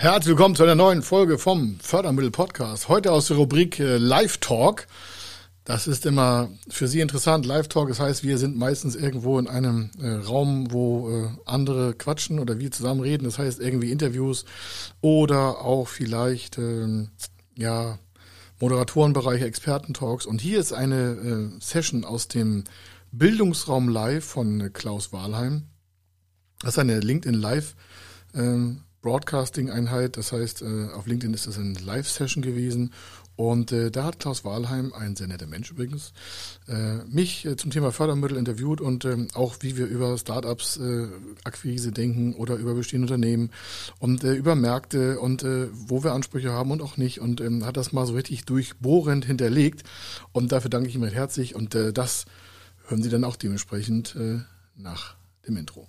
Herzlich willkommen zu einer neuen Folge vom Fördermittel Podcast. Heute aus der Rubrik äh, Live Talk. Das ist immer für Sie interessant. Live Talk, das heißt, wir sind meistens irgendwo in einem äh, Raum, wo äh, andere quatschen oder wir zusammen reden. Das heißt irgendwie Interviews oder auch vielleicht ähm, ja Moderatorenbereiche, Expertentalks. Und hier ist eine äh, Session aus dem Bildungsraum Live von äh, Klaus Wahlheim. Das ist eine LinkedIn Live. Ähm, Broadcasting-Einheit. Das heißt, äh, auf LinkedIn ist das eine Live-Session gewesen. Und äh, da hat Klaus Wahlheim, ein sehr netter Mensch übrigens, äh, mich zum Thema Fördermittel interviewt und ähm, auch wie wir über Startups, Akquise denken oder über bestehende Unternehmen und über Märkte und wo wir Ansprüche haben und auch nicht und ähm, hat das mal so richtig durchbohrend hinterlegt. Und dafür danke ich ihm herzlich und das hören Sie dann auch dementsprechend nach dem Intro.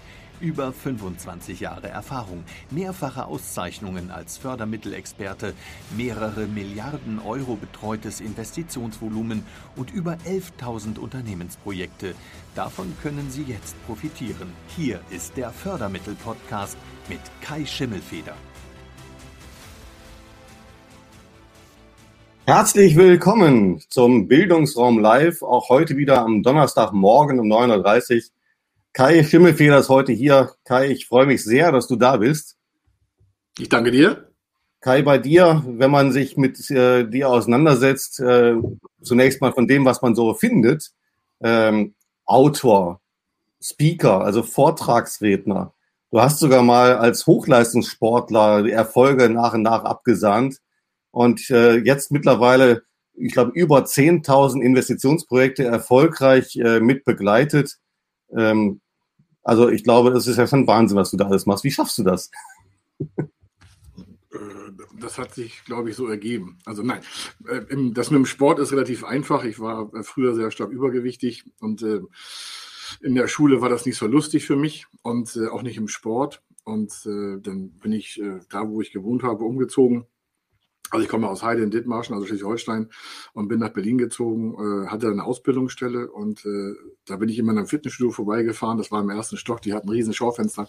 Über 25 Jahre Erfahrung, mehrfache Auszeichnungen als Fördermittelexperte, mehrere Milliarden Euro betreutes Investitionsvolumen und über 11.000 Unternehmensprojekte. Davon können Sie jetzt profitieren. Hier ist der Fördermittel-Podcast mit Kai Schimmelfeder. Herzlich willkommen zum Bildungsraum Live, auch heute wieder am Donnerstagmorgen um 9.30 Uhr Kai Schimmelfeder ist heute hier. Kai, ich freue mich sehr, dass du da bist. Ich danke dir. Kai, bei dir, wenn man sich mit äh, dir auseinandersetzt, äh, zunächst mal von dem, was man so findet, ähm, Autor, Speaker, also Vortragsredner. Du hast sogar mal als Hochleistungssportler Erfolge nach und nach abgesahnt und äh, jetzt mittlerweile, ich glaube, über 10.000 Investitionsprojekte erfolgreich äh, mit begleitet. Ähm, also ich glaube, das ist ja schon Wahnsinn, was du da alles machst. Wie schaffst du das? Äh, das hat sich, glaube ich, so ergeben. Also nein, äh, das mit dem Sport ist relativ einfach. Ich war äh, früher sehr stark übergewichtig und in der Schule war das nicht so lustig für mich und auch nicht im Sport. Und dann bin ich da, wo ich gewohnt habe, umgezogen also ich komme aus Heide in Dithmarschen, also Schleswig-Holstein, und bin nach Berlin gezogen, äh, hatte eine Ausbildungsstelle und äh, da bin ich immer in einem Fitnessstudio vorbeigefahren. Das war im ersten Stock, die hatten ein riesen Schaufenster.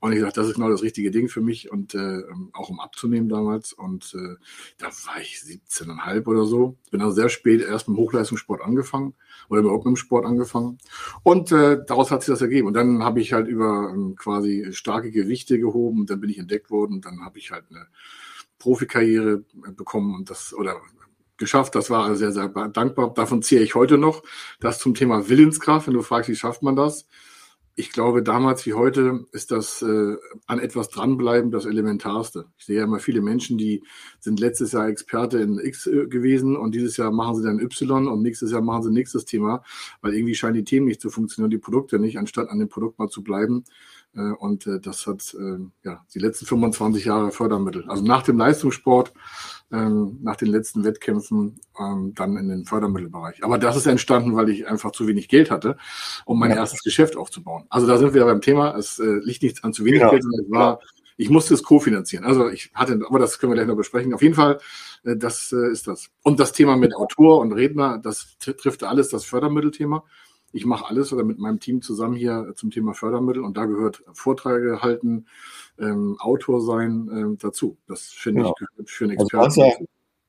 Und ich dachte, das ist genau das richtige Ding für mich und äh, auch um abzunehmen damals. Und äh, da war ich 17,5 oder so. Bin also sehr spät erst mit Hochleistungssport angefangen oder überhaupt mit dem Sport angefangen. Und äh, daraus hat sich das ergeben. Und dann habe ich halt über ähm, quasi starke Gewichte gehoben. Dann bin ich entdeckt worden. Dann habe ich halt eine Profikarriere bekommen und das oder geschafft. Das war sehr, sehr dankbar. Davon ziehe ich heute noch. Das zum Thema Willenskraft, wenn du fragst, wie schafft man das? Ich glaube, damals wie heute ist das äh, an etwas dranbleiben das Elementarste. Ich sehe ja immer viele Menschen, die sind letztes Jahr Experte in X äh, gewesen und dieses Jahr machen sie dann Y und nächstes Jahr machen sie nächstes Thema, weil irgendwie scheinen die Themen nicht zu funktionieren, die Produkte nicht, anstatt an dem Produkt mal zu bleiben. Äh, und äh, das hat äh, ja die letzten 25 Jahre Fördermittel. Also nach dem Leistungssport, ähm, nach den letzten Wettkämpfen, ähm, dann in den Fördermittelbereich. Aber das ist entstanden, weil ich einfach zu wenig Geld hatte, um mein ja. erstes Geschäft aufzubauen. Also da sind wir beim Thema. Es liegt nichts an zu wenig genau. Geld, sondern es war ich musste es kofinanzieren. Also ich hatte, aber das können wir gleich noch besprechen. Auf jeden Fall, das ist das. Und das Thema mit Autor und Redner, das trifft alles das Fördermittelthema ich mache alles oder mit meinem Team zusammen hier zum Thema Fördermittel und da gehört Vorträge halten, ähm, Autor sein ähm, dazu. Das finde genau. ich gehört für einen Experten. Also du, hast ja,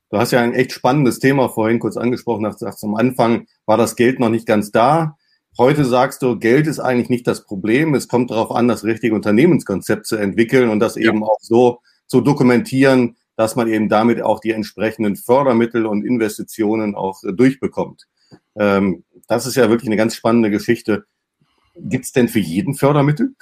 du hast ja ein echt spannendes Thema vorhin kurz angesprochen. Nach, nach, am Anfang war das Geld noch nicht ganz da. Heute sagst du, Geld ist eigentlich nicht das Problem. Es kommt darauf an, das richtige Unternehmenskonzept zu entwickeln und das ja. eben auch so zu dokumentieren, dass man eben damit auch die entsprechenden Fördermittel und Investitionen auch äh, durchbekommt. Ähm, das ist ja wirklich eine ganz spannende Geschichte. Gibt es denn für jeden Fördermittel?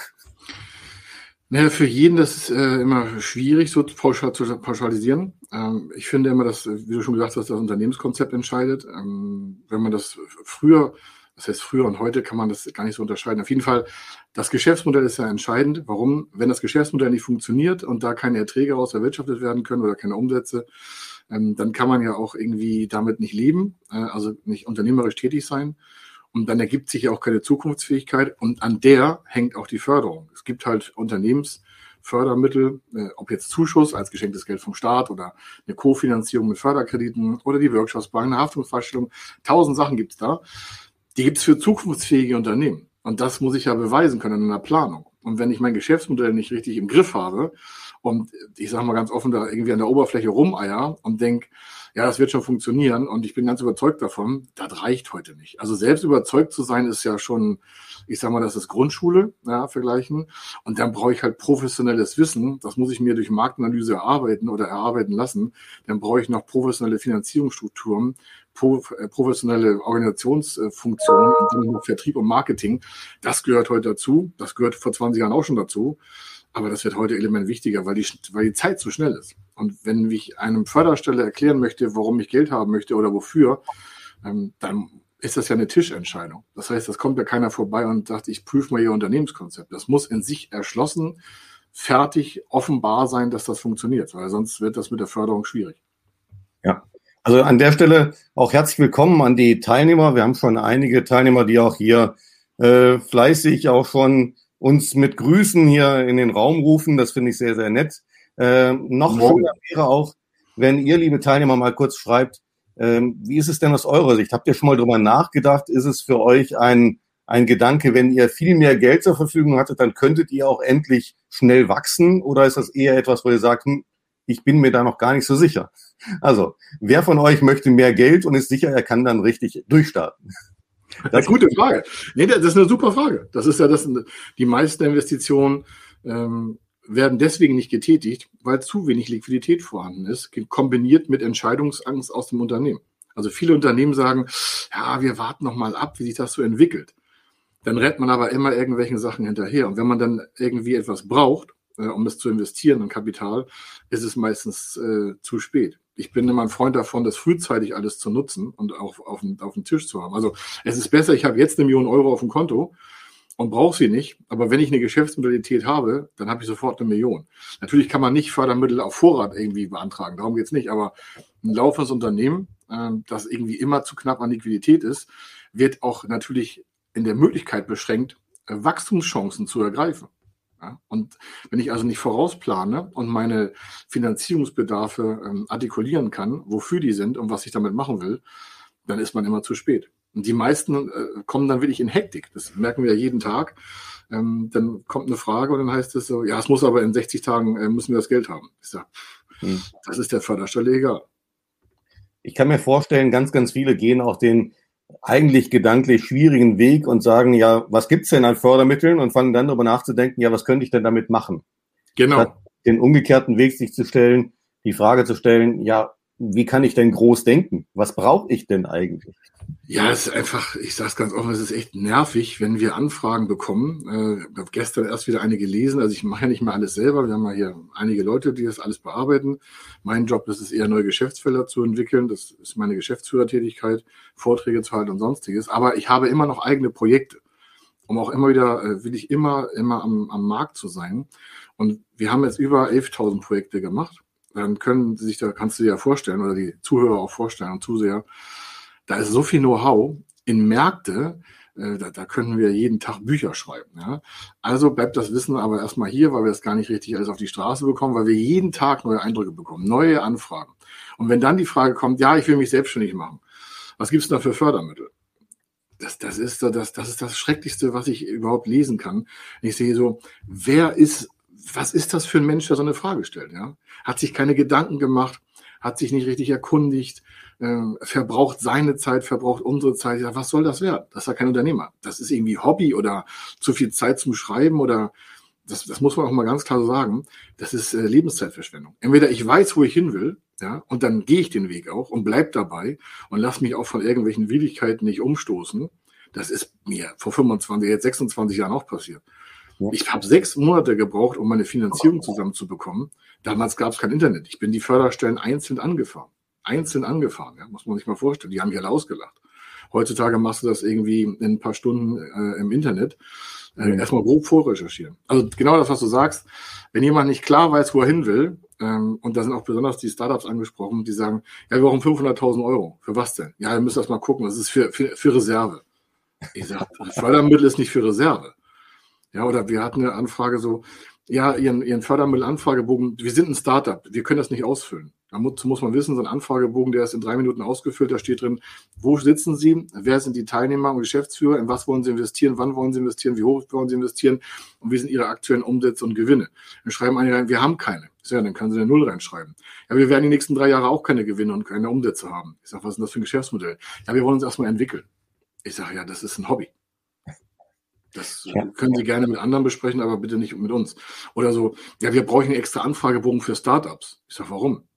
Naja, für jeden das ist äh, immer schwierig, so pauschal zu pauschalisieren. Ähm, ich finde immer, dass, wie du schon gesagt hast, das Unternehmenskonzept entscheidet. Ähm, wenn man das früher Das heißt, früher und heute kann man das gar nicht so unterscheiden. Auf jeden Fall, das Geschäftsmodell ist ja entscheidend. Warum? Wenn das Geschäftsmodell nicht funktioniert und da keine Erträge aus erwirtschaftet werden können oder keine Umsätze, ähm, dann kann man ja auch irgendwie damit nicht leben, äh, also nicht unternehmerisch tätig sein. Und dann ergibt sich ja auch keine Zukunftsfähigkeit. Und an der hängt auch die Förderung. Es gibt halt Unternehmensfördermittel, äh, ob jetzt Zuschuss als geschenktes Geld vom Staat oder eine Kofinanzierung mit Förderkrediten oder die Wirtschaftsbank, eine Haftungsfreistellung. Tausend Sachen gibt's da. Die gibt's für zukunftsfähige Unternehmen. Und das muss ich ja beweisen können in der Planung. Und wenn ich mein Geschäftsmodell nicht richtig im Griff habe und ich sage mal ganz offen da irgendwie an der Oberfläche rumeier und denk, ja, das wird schon funktionieren und ich bin ganz überzeugt davon, das reicht heute nicht. Also selbst überzeugt zu sein ist ja schon, ich sage mal, das ist Grundschule, ja, vergleichen. Und dann brauche ich halt professionelles Wissen. Das muss ich mir durch Marktanalyse erarbeiten oder erarbeiten lassen. Dann brauche ich noch professionelle Finanzierungsstrukturen, äh, professionelle Organisationsfunktionen Vertrieb und Marketing. Das gehört heute dazu. Das gehört vor 20 Jahren auch schon dazu. Aber das wird heute element wichtiger, weil die, weil die Zeit so schnell ist. Und wenn ich einem Förderstelle erklären möchte, warum ich Geld haben möchte oder wofür, ähm, dann ist das ja eine Tischentscheidung. Das heißt, das kommt ja keiner vorbei und sagt, ich prüfe mal Ihr Unternehmenskonzept. Das muss in sich erschlossen, fertig, offenbar sein, dass das funktioniert, weil sonst wird das mit der Förderung schwierig. Ja, also an der Stelle auch herzlich willkommen an die Teilnehmer. Wir haben schon einige Teilnehmer, die auch hier äh, fleißig auch schon uns mit Grüßen hier in den Raum rufen. Das finde ich sehr, sehr nett. Äh, noch schöner wäre auch, wenn ihr, liebe Teilnehmer, mal kurz schreibt, ähm, wie ist es denn aus eurer Sicht? Habt ihr schon mal drüber nachgedacht? Ist es für euch ein, ein Gedanke, wenn ihr viel mehr Geld zur Verfügung hattet, dann könntet ihr auch endlich schnell wachsen? Oder ist das eher etwas, wo ihr sagt, hm, ich bin mir da noch gar nicht so sicher? Also, wer von euch möchte mehr Geld und ist sicher, er kann dann richtig durchstarten? Das ist eine gute Frage. Nee, das ist eine super Frage. Das ist ja das, die meisten Investitionen ähm, werden deswegen nicht getätigt, weil zu wenig Liquidität vorhanden ist, kombiniert mit Entscheidungsangst aus dem Unternehmen. Also viele Unternehmen sagen, ja, wir warten noch mal ab, wie sich das so entwickelt. Dann rennt man aber immer irgendwelchen Sachen hinterher. Und wenn man dann irgendwie etwas braucht, äh, um es zu investieren in Kapital, ist es meistens äh, zu spät ich bin immer ein Freund davon, das frühzeitig alles zu nutzen und auch auf, auf dem Tisch zu haben. Also es ist besser, ich habe jetzt eine Million Euro auf dem Konto und brauche sie nicht. Aber wenn ich eine Geschäftsmodalität habe, dann habe ich sofort eine Million. Natürlich kann man nicht Fördermittel auf Vorrat irgendwie beantragen, darum geht's nicht. Aber ein laufendes Unternehmen, äh, das irgendwie immer zu knapp an Liquidität ist, wird auch natürlich in der Möglichkeit beschränkt, äh, Wachstumschancen zu ergreifen. Und wenn ich also nicht vorausplane und meine Finanzierungsbedarfe ähm, artikulieren kann, wofür die sind und was ich damit machen will, dann ist man immer zu spät. Und die meisten äh, kommen dann wirklich in Hektik. Das merken wir ja jeden Tag. Ähm, dann kommt eine Frage und dann heißt es so, ja, es muss aber in 60 Tagen, äh, müssen wir das Geld haben. Ich sage, hm. das ist der Förderstelle egal. Ich kann mir vorstellen, ganz, ganz viele gehen auch den eigentlich gedanklich schwierigen Weg und sagen, ja, was gibt's denn an Fördermitteln und fangen dann darüber nachzudenken, ja, was könnte ich denn damit machen? Genau. Den umgekehrten Weg sich zu stellen, die Frage zu stellen, ja, wie kann ich denn groß denken? Was brauche ich denn eigentlich? Ja, es ist einfach, ich sage es ganz offen, es ist echt nervig, wenn wir Anfragen bekommen. Äh, ich habe gestern erst wieder eine gelesen. Also ich mache ja nicht mehr alles selber. Wir haben ja hier einige Leute, die das alles bearbeiten. Mein Job ist es eher, neue Geschäftsfelder zu entwickeln. Das ist meine Geschäftsführertätigkeit, Vorträge zu halten und sonstiges. Aber ich habe immer noch eigene Projekte, um auch immer wieder, äh, will ich immer, immer am, am Markt zu sein. Und wir haben jetzt über 11.000 Projekte gemacht. Dann können Sie sich da, kannst du dir ja vorstellen, oder die Zuhörer auch vorstellen und Zuseher, da ist so viel Know-how in Märkte, äh, da, da können wir jeden Tag Bücher schreiben. Ja? Also bleibt das Wissen aber erstmal hier, weil wir es gar nicht richtig alles auf die Straße bekommen, weil wir jeden Tag neue Eindrücke bekommen, neue Anfragen. Und wenn dann die Frage kommt, ja, ich will mich selbstständig machen, was gibt's da für Fördermittel? Das, das, ist, das, das ist das Schrecklichste, was ich überhaupt lesen kann. Ich sehe so, wer ist, was ist das für ein Mensch, der so eine Frage stellt? Ja? Hat sich keine Gedanken gemacht, hat sich nicht richtig erkundigt, äh, verbraucht seine Zeit, verbraucht unsere Zeit. Ja, was soll das werden? Das ist ja kein Unternehmer. Das ist irgendwie Hobby oder zu viel Zeit zum Schreiben oder das, das muss man auch mal ganz klar so sagen. Das ist äh, Lebenszeitverschwendung. Entweder ich weiß, wo ich hin will, ja, und dann gehe ich den Weg auch und bleib dabei und lass mich auch von irgendwelchen Widrigkeiten nicht umstoßen. Das ist mir vor 25, jetzt 26 Jahren auch passiert. Ich habe sechs Monate gebraucht, um meine Finanzierung zusammenzubekommen. Damals gab es kein Internet. Ich bin die Förderstellen einzeln angefahren einzeln angefahren. Ja, muss man sich mal vorstellen. Die haben mich alle ausgelacht. Heutzutage machst du das irgendwie in ein paar Stunden äh, im Internet. Äh, mhm. Erstmal grob vorrecherchieren. Also genau das, was du sagst. Wenn jemand nicht klar weiß, wo er hin will, ähm, und da sind auch besonders die Startups angesprochen, die sagen, ja, wir brauchen 500.000 Euro. Für was denn? Ja, ihr müsst das mal gucken. Das ist für, für, für Reserve. Ich sage, Fördermittel ist nicht für Reserve. Ja, oder wir hatten eine Anfrage so, ja, Ihren, Ihren Fördermittelanfragebogen, wir sind ein Startup, wir können das nicht ausfüllen. Dazu muss man wissen, so ein Anfragebogen, der ist in drei Minuten ausgefüllt, da steht drin, wo sitzen Sie, wer sind die Teilnehmer und Geschäftsführer, in was wollen Sie investieren, wann wollen Sie investieren, wie hoch wollen Sie investieren und wie sind Ihre aktuellen Umsätze und Gewinne. Dann schreiben einige rein, wir haben keine. Ja, dann können Sie eine Null reinschreiben. Ja, wir werden die nächsten drei Jahre auch keine Gewinne und keine Umsätze haben. Ich sage, was ist denn das für ein Geschäftsmodell? Ja, wir wollen uns erstmal entwickeln. Ich sage, ja, das ist ein Hobby. Das ja. können Sie gerne mit anderen besprechen, aber bitte nicht mit uns. Oder so, ja, wir brauchen einen extra Anfragebogen für Startups. Ich sage, warum?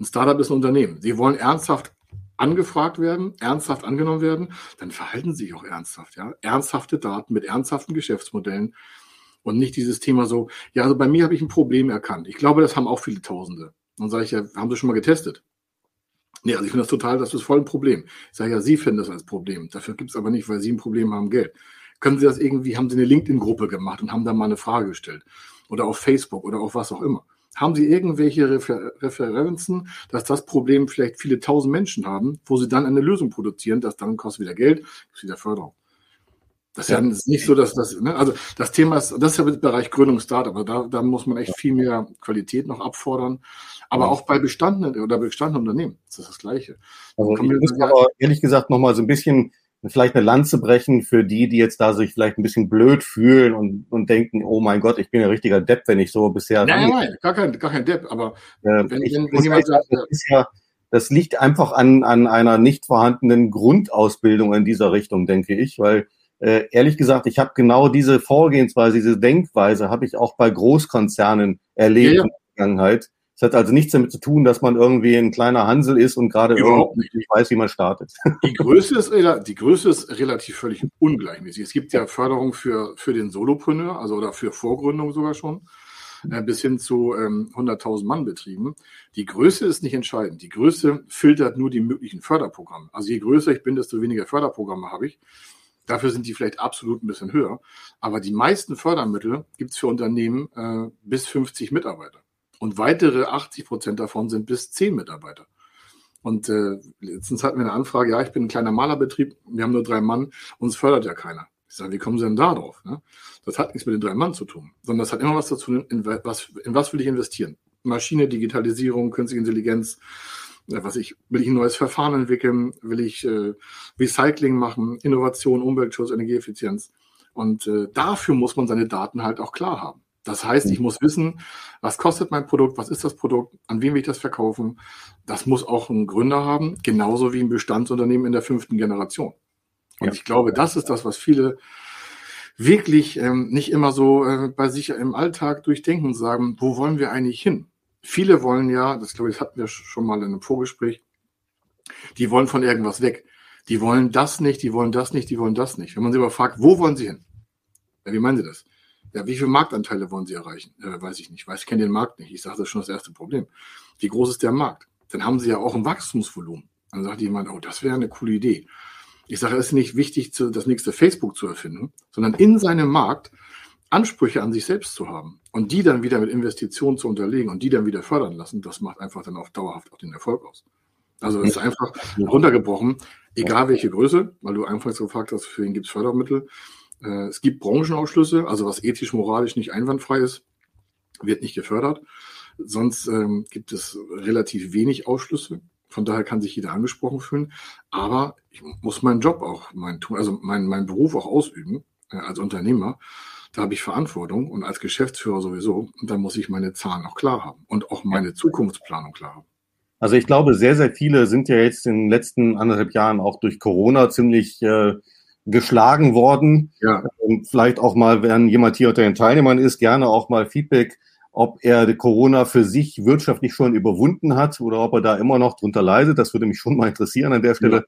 Ein Startup ist ein Unternehmen. Sie wollen ernsthaft angefragt werden, ernsthaft angenommen werden, dann verhalten Sie sich auch ernsthaft, ja. Ernsthafte Daten mit ernsthaften Geschäftsmodellen und nicht dieses Thema so, ja, also bei mir habe ich ein Problem erkannt. Ich glaube, das haben auch viele Tausende. Dann sage ich ja, haben Sie schon mal getestet? Nee, also ich finde das total, das ist voll ein Problem. Ich sage ja, Sie finden das als Problem. Dafür gibt es aber nicht, weil Sie ein Problem haben, Geld. Können Sie das irgendwie, haben Sie eine LinkedIn-Gruppe gemacht und haben da mal eine Frage gestellt? Oder auf Facebook oder auf was auch immer. Haben Sie irgendwelche Refer Referenzen, dass das Problem vielleicht viele tausend Menschen haben, wo Sie dann eine Lösung produzieren, das dann kostet wieder Geld, ist wieder Förderung. Das ist ja nicht so, dass das, ne? also das Thema ist, das ist ja im Bereich Gründung Startup, aber da, da muss man echt viel mehr Qualität noch abfordern. Aber auch bei bestandenen oder bestandenen Unternehmen ist das das Gleiche. Also ich muss aber ehrlich gesagt nochmal so ein bisschen vielleicht eine Lanze brechen für die, die jetzt da sich vielleicht ein bisschen blöd fühlen und, und denken, oh mein Gott, ich bin ein richtiger Depp, wenn ich so bisher. Nein, nein, gar kein, gar kein Depp, aber äh, wenn, ich, wenn, wenn jemand sagt, das ist ja, das liegt einfach an, an einer nicht vorhandenen Grundausbildung in dieser Richtung, denke ich, weil äh, ehrlich gesagt, ich habe genau diese Vorgehensweise, diese Denkweise habe ich auch bei Großkonzernen erlebt ja, ja. in der Vergangenheit. Es hat also nichts damit zu tun, dass man irgendwie ein kleiner Hansel ist und gerade irgendwie nicht weiß, wie man startet. Die Größe ist, die Größe ist relativ völlig ungleichmäßig. Es gibt ja Förderung für, für den Solopreneur, also oder für Vorgründung sogar schon, äh, bis hin zu ähm, 100.000 Mann Betrieben. Die Größe ist nicht entscheidend. Die Größe filtert nur die möglichen Förderprogramme. Also je größer ich bin, desto weniger Förderprogramme habe ich. Dafür sind die vielleicht absolut ein bisschen höher. Aber die meisten Fördermittel gibt es für Unternehmen äh, bis 50 Mitarbeiter. Und weitere 80 Prozent davon sind bis 10 Mitarbeiter. Und äh, letztens hatten wir eine Anfrage, ja, ich bin ein kleiner Malerbetrieb, wir haben nur drei Mann, uns fördert ja keiner. Ich sage, wie kommen Sie denn da drauf? Ne? Das hat nichts mit den drei Mann zu tun, sondern das hat immer was dazu, in was, in was will ich investieren? Maschine, Digitalisierung, künstliche Intelligenz, äh, was ich, will ich ein neues Verfahren entwickeln, will ich äh, Recycling machen, Innovation, Umweltschutz, Energieeffizienz. Und äh, dafür muss man seine Daten halt auch klar haben. Das heißt, ich mhm. muss wissen, was kostet mein Produkt, was ist das Produkt, an wen will ich das verkaufen. Das muss auch ein Gründer haben, genauso wie ein Bestandsunternehmen in der fünften Generation. Und ja. ich glaube, das ist das, was viele wirklich ähm, nicht immer so äh, bei sich im Alltag durchdenken und sagen, wo wollen wir eigentlich hin? Viele wollen ja, das glaube ich, das hatten wir schon mal in einem Vorgespräch, die wollen von irgendwas weg. Die wollen das nicht, die wollen das nicht, die wollen das nicht. Wenn man sie aber fragt, wo wollen sie hin? Ja, wie meinen sie das? Ja, wie viele Marktanteile wollen Sie erreichen? Äh, weiß ich nicht. Weiß, ich kenne den Markt nicht. Ich sage, das ist schon das erste Problem. Wie groß ist der Markt? Dann haben Sie ja auch ein Wachstumsvolumen. Dann sagt jemand, oh, das wäre eine coole Idee. Ich sage, es ist nicht wichtig, das nächste Facebook zu erfinden, sondern in seinem Markt Ansprüche an sich selbst zu haben und die dann wieder mit Investitionen zu unterlegen und die dann wieder fördern lassen, das macht einfach dann auch dauerhaft auch den Erfolg aus. Also es ist einfach runtergebrochen, egal welche Größe, weil du anfangs gefragt hast, für wen gibt es Fördermittel. Äh, es gibt Branchenausschlüsse, also was ethisch, moralisch nicht einwandfrei ist, wird nicht gefördert. Sonst ähm, gibt es relativ wenig Ausschlüsse. Von daher kann sich jeder angesprochen fühlen. Aber ich muss meinen Job auch, mein, also meinen mein Beruf auch ausüben äh, als Unternehmer. Da habe ich Verantwortung und als Geschäftsführer sowieso. Und da muss ich meine Zahlen auch klar haben und auch meine Zukunftsplanung klar haben. Also ich glaube, sehr, sehr viele sind ja jetzt in den letzten anderthalb Jahren auch durch Corona ziemlich äh, geschlagen worden. Ja. Und vielleicht auch mal, wenn jemand hier unter den Teilnehmern ist, gerne auch mal Feedback, ob er Corona für sich wirtschaftlich schon überwunden hat oder ob er da immer noch drunter leidet. Das würde mich schon mal interessieren an der Stelle.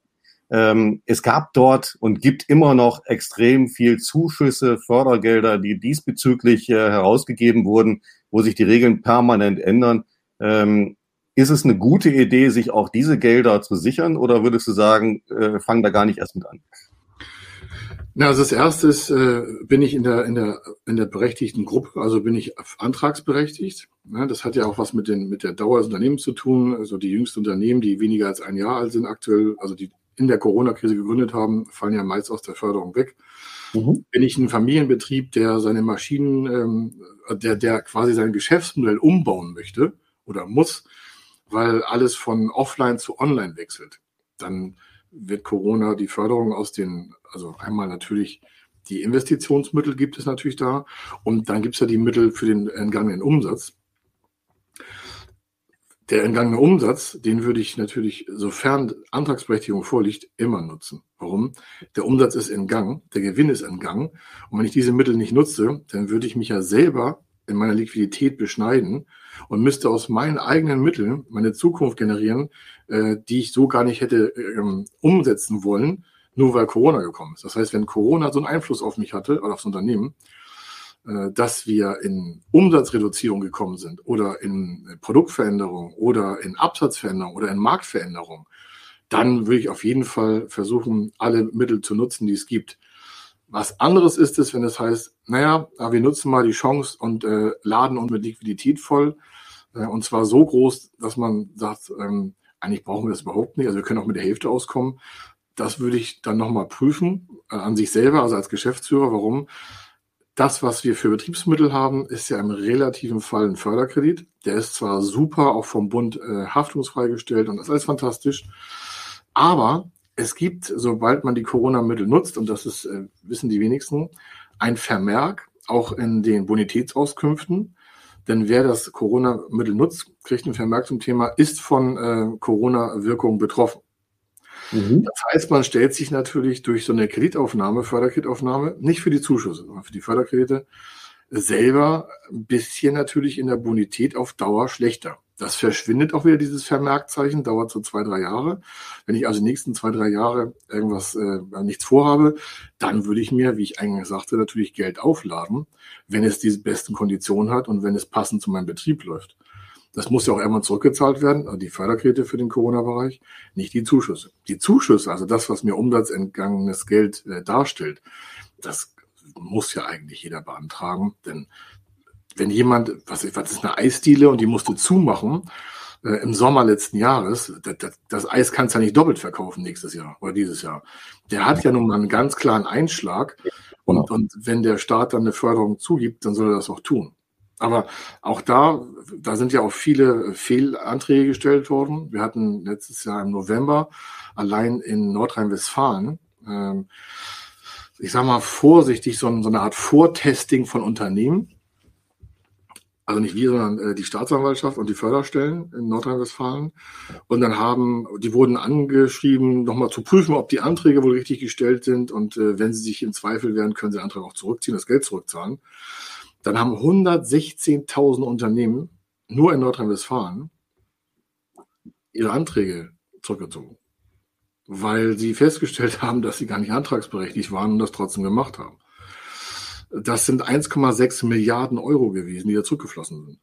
Ja. Ähm, es gab dort und gibt immer noch extrem viel Zuschüsse, Fördergelder, die diesbezüglich äh, herausgegeben wurden, wo sich die Regeln permanent ändern. Ähm, ist es eine gute Idee, sich auch diese Gelder zu sichern oder würdest du sagen, äh, fang da gar nicht erst mit an? Na, also das erste ist, äh, bin ich in der, in der, in der berechtigten Gruppe, also bin ich antragsberechtigt. Ja, das hat ja auch was mit, den, mit der Dauer des Unternehmens zu tun. Also die jüngsten Unternehmen, die weniger als ein Jahr alt sind aktuell, also die in der Corona-Krise gegründet haben, fallen ja meist aus der Förderung weg. Mhm. Bin ich ein Familienbetrieb, der seine Maschinen, ähm, der, der quasi sein Geschäftsmodell umbauen möchte oder muss, weil alles von offline zu online wechselt, dann wird Corona die Förderung aus den, also einmal natürlich die Investitionsmittel gibt es natürlich da und dann gibt es ja die Mittel für den entgangenen Umsatz. Der entgangene Umsatz, den würde ich natürlich, sofern Antragsberechtigung vorliegt, immer nutzen. Warum? Der Umsatz ist in Gang, der Gewinn ist in Gang. Und wenn ich diese Mittel nicht nutze, dann würde ich mich ja selber in meiner Liquidität beschneiden und müsste aus meinen eigenen Mitteln meine Zukunft generieren, äh, die ich so gar nicht hätte ähm, umsetzen wollen, nur weil Corona gekommen ist. Das heißt, wenn Corona so einen Einfluss auf mich hatte oder aufs Unternehmen, äh, dass wir in Umsatzreduzierung gekommen sind oder in Produktveränderung oder in Absatzveränderung oder in Marktveränderung, dann würde ich auf jeden Fall versuchen, alle Mittel zu nutzen, die es gibt. Was anderes ist es, wenn es heißt, naja, wir nutzen mal die Chance und äh, laden uns mit Liquidität voll. Äh, und zwar so groß, dass man sagt, ähm, eigentlich brauchen wir das überhaupt nicht. Also wir können auch mit der Hälfte auskommen. Das würde ich dann nochmal prüfen äh, an sich selber, also als Geschäftsführer. Warum? das, was wir für Betriebsmittel haben, ist ja im relativen Fall ein Förderkredit. Der ist zwar super, auch vom Bund äh, haftungsfrei gestellt und das ist alles fantastisch. Aber es gibt, sobald man die Corona-Mittel nutzt, und das ist, äh, wissen die wenigsten, ein Vermerk auch in den Bonitätsauskünften. Denn wer das Corona-Mittel nutzt, kriegt ein Vermerk zum Thema, ist von äh, Corona-Wirkung betroffen. Mhm. Das heißt, man stellt sich natürlich durch so eine Kreditaufnahme, Förderkreditaufnahme, nicht für die Zuschüsse, sondern für die Förderkredite selber ein bisschen natürlich in der Bonität auf Dauer schlechter. Das verschwindet auch wieder, dieses Vermerkzeichen, dauert so zwei, drei Jahre. Wenn ich also die nächsten zwei, drei Jahre irgendwas, äh, nichts vorhabe, dann würde ich mir, wie ich eingangs sagte, natürlich Geld aufladen, wenn es diese besten Konditionen hat und wenn es passend zu meinem Betrieb läuft. Das muss ja auch irgendwann zurückgezahlt werden, also die Förderkredite für den Corona-Bereich, nicht die Zuschüsse. Die Zuschüsse, also das, was mir umsatzentgangenes Geld äh, darstellt, das muss ja eigentlich jeder beantragen, denn wenn jemand, was, was ist eine Eisdiele und die musste zumachen, äh, im Sommer letzten Jahres, das, das, das Eis kannst du ja nicht doppelt verkaufen nächstes Jahr oder dieses Jahr. Der hat ja nun mal einen ganz klaren Einschlag und, genau. und wenn der Staat dann eine Förderung zugibt, dann soll er das auch tun. Aber auch da, da sind ja auch viele Fehlanträge gestellt worden. Wir hatten letztes Jahr im November allein in Nordrhein-Westfalen, ähm, ich sage mal vorsichtig, so, so, eine Art Vortesting von Unternehmen. Also nicht wir, sondern äh, die Staatsanwaltschaft und die Förderstellen in Nordrhein-Westfalen. Und dann haben, die wurden angeschrieben, nochmal zu prüfen, ob die Anträge wohl richtig gestellt sind. Und äh, wenn sie sich in Zweifel wären, können sie den Antrag auch zurückziehen, das Geld zurückzahlen. Dann haben 116.000 Unternehmen nur in Nordrhein-Westfalen ihre Anträge zurückgezogen, weil sie festgestellt haben, dass sie gar nicht antragsberechtigt waren und das trotzdem gemacht haben. Das sind 1,6 Milliarden Euro gewesen, die da zurückgeflossen sind.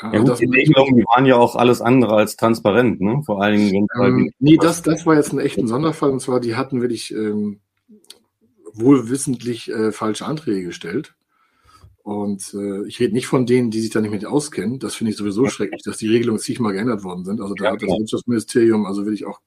Ja, gut, die Regelungen, die waren ja auch alles andere als transparent, ne? Vor allen Dingen. Ähm, nee, das, das war jetzt ein echter Sonderfall und zwar, die hatten wirklich ähm, wohlwissentlich äh, falsche Anträge gestellt. Und äh, ich rede nicht von denen, die sich da nicht mit auskennen. Das finde ich sowieso schrecklich, dass die Regelungen zigmal geändert worden sind. Also da ja, hat das Wirtschaftsministerium, also will ich auch,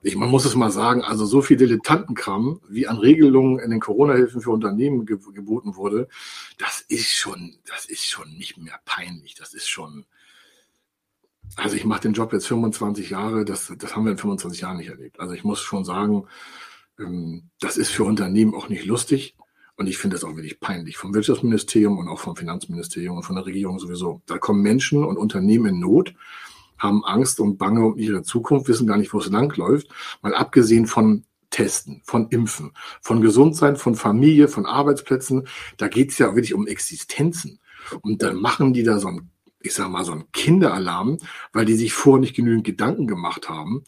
ich, man muss es mal sagen, also so viel Dilettantenkram, wie an Regelungen in den Corona-Hilfen für Unternehmen ge geboten wurde, das ist schon, das ist schon nicht mehr peinlich. Das ist schon, also ich mache den Job jetzt 25 Jahre, das, das haben wir in 25 Jahren nicht erlebt. Also ich muss schon sagen, ähm, das ist für Unternehmen auch nicht lustig. Und ich finde das auch wirklich peinlich vom Wirtschaftsministerium und auch vom Finanzministerium und von der Regierung sowieso. Da kommen Menschen und Unternehmen in Not, haben Angst und Bange um ihre Zukunft, wissen gar nicht, wo es langläuft. Mal abgesehen von Testen, von Impfen, von Gesundsein, von Familie, von Arbeitsplätzen. Da geht es ja wirklich um Existenzen. Und dann machen die da so ein, ich sag mal, so ein Kinderalarm, weil die sich vorher nicht genügend Gedanken gemacht haben.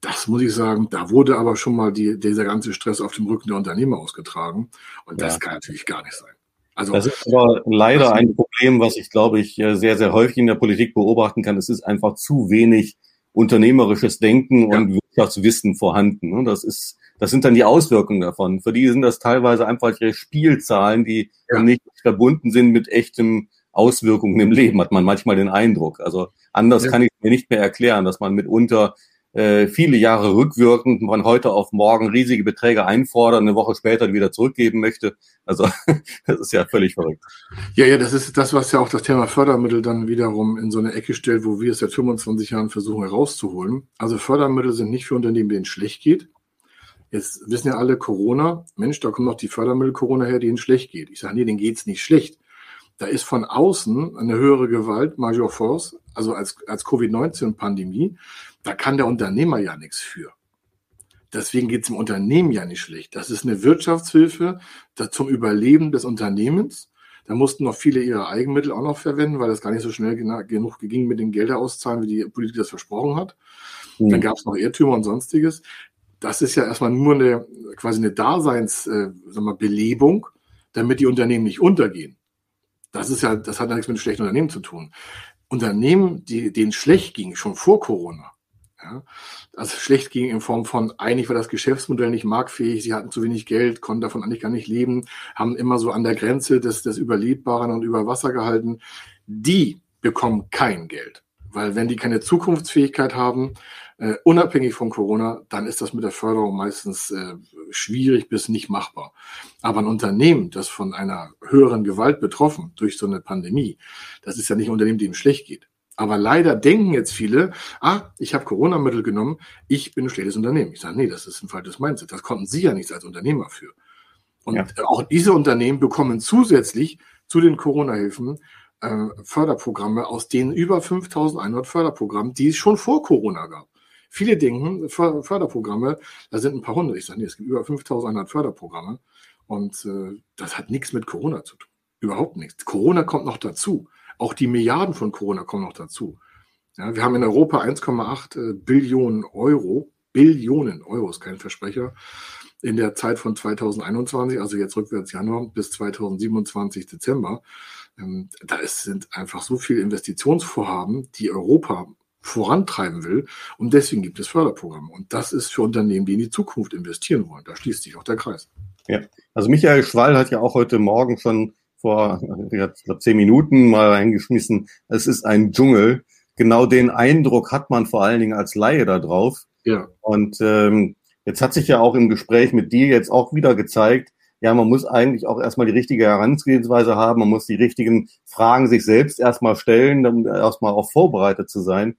Das muss ich sagen, da wurde aber schon mal die, dieser ganze Stress auf dem Rücken der Unternehmer ausgetragen. Und das ja. kann natürlich gar nicht sein. Also, das ist aber leider ein Problem, was ich, glaube ich, sehr, sehr häufig in der Politik beobachten kann. Es ist einfach zu wenig unternehmerisches Denken ja. und Wirtschaftswissen vorhanden. Ne? Das ist, das sind dann die Auswirkungen davon. Für die sind das teilweise einfach Spielzahlen, die ja. nicht verbunden sind mit echtem Auswirkungen im Leben, hat man manchmal den Eindruck. Also anders ja. kann ich mir nicht mehr erklären, dass man mitunter äh, viele Jahre rückwirkend von heute auf morgen riesige Beträge einfordern, eine Woche später wieder zurückgeben möchte. Also das ist ja völlig verrückt. Ja, ja, das ist das, was ja auch das Thema Fördermittel dann wiederum in so eine Ecke stellt, wo wir es seit 25 Jahren versuchen herauszuholen. Also Fördermittel sind nicht für Unternehmen, denen es schlecht geht. Jetzt wissen ja alle Corona, Mensch, da kommt noch die Fördermittel Corona her, denen es schlecht geht. Ich sage, nee, denen geht's nicht schlecht. Da ist von außen eine höhere Gewalt, Major Force, also als, als Covid-19-Pandemie. Da kann der Unternehmer ja nichts für. Deswegen geht es dem Unternehmen ja nicht schlecht. Das ist eine Wirtschaftshilfe zum Überleben des Unternehmens. Da mussten noch viele ihre Eigenmittel auch noch verwenden, weil das gar nicht so schnell genug ging mit den Geldern auszahlen, wie die Politik das versprochen hat. Mhm. Dann gab es noch Irrtümer und sonstiges. Das ist ja erstmal nur eine quasi eine Daseinsbelebung, äh, damit die Unternehmen nicht untergehen. Das ist ja, das hat ja nichts mit einem schlechten Unternehmen zu tun. Unternehmen, die, denen schlecht ging, schon vor Corona, ja, also schlecht ging in Form von, eigentlich war das Geschäftsmodell nicht marktfähig, sie hatten zu wenig Geld, konnten davon eigentlich gar nicht leben, haben immer so an der Grenze des, des Überlebbaren und über Wasser gehalten. Die bekommen kein Geld. Weil wenn die keine Zukunftsfähigkeit haben, äh, unabhängig von Corona, dann ist das mit der Förderung meistens äh, schwierig bis nicht machbar. Aber ein Unternehmen, das von einer höheren Gewalt betroffen durch so eine Pandemie, das ist ja nicht ein Unternehmen, dem schlecht geht. Aber leider denken jetzt viele, ah, ich habe Corona-Mittel genommen, ich bin ein schlechtes Unternehmen. Ich sage, nee, das ist ein falsches Mindset. Das konnten Sie ja nicht als Unternehmer für. Und ja. auch diese Unternehmen bekommen zusätzlich zu den Corona-Hilfen äh, Förderprogramme, aus denen über 5100 Förderprogramme, die es schon vor Corona gab. Viele denken, Förderprogramme, da sind ein paar hundert. Ich sage, nee, es gibt über 5100 Förderprogramme. Und äh, das hat nichts mit Corona zu tun. Überhaupt nichts. Corona kommt noch dazu. Auch die Milliarden von Corona kommen noch dazu. Ja, wir haben in Europa 1,8 äh, Billionen Euro, Billionen Euro ist kein Versprecher, in der Zeit von 2021, also jetzt rückwärts Januar bis 2027 Dezember. Ähm, da ist, sind einfach so viele Investitionsvorhaben, die Europa vorantreiben will. Und deswegen gibt es Förderprogramme. Und das ist für Unternehmen, die in die Zukunft investieren wollen. Da schließt sich auch der Kreis. Ja, also Michael Schwall hat ja auch heute Morgen schon vor ich zehn Minuten mal reingeschmissen, es ist ein Dschungel. Genau den Eindruck hat man vor allen Dingen als Laie da drauf. Ja. Und ähm, jetzt hat sich ja auch im Gespräch mit dir jetzt auch wieder gezeigt, ja, man muss eigentlich auch erstmal die richtige Herangehensweise haben, man muss die richtigen Fragen sich selbst erstmal stellen, um erstmal auch vorbereitet zu sein.